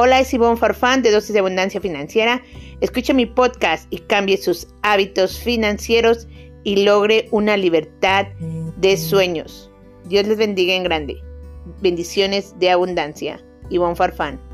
Hola, es Ivonne Farfán de Dosis de Abundancia Financiera. Escuche mi podcast y cambie sus hábitos financieros y logre una libertad de sueños. Dios les bendiga en grande. Bendiciones de abundancia. Ivonne Farfán.